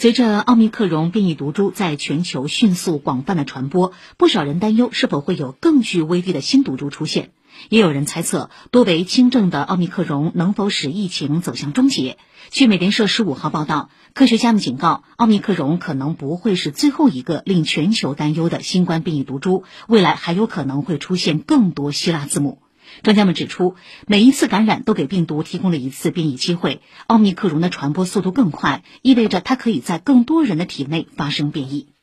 随着奥密克戎变异毒株在全球迅速广泛的传播，不少人担忧是否会有更具威力的新毒株出现。也有人猜测，多为轻症的奥密克戎能否使疫情走向终结。据美联社十五号报道，科学家们警告，奥密克戎可能不会是最后一个令全球担忧的新冠变异毒株，未来还有可能会出现更多希腊字母。专家们指出，每一次感染都给病毒提供了一次变异机会。奥密克戎的传播速度更快，意味着它可以在更多人的体内发生变异。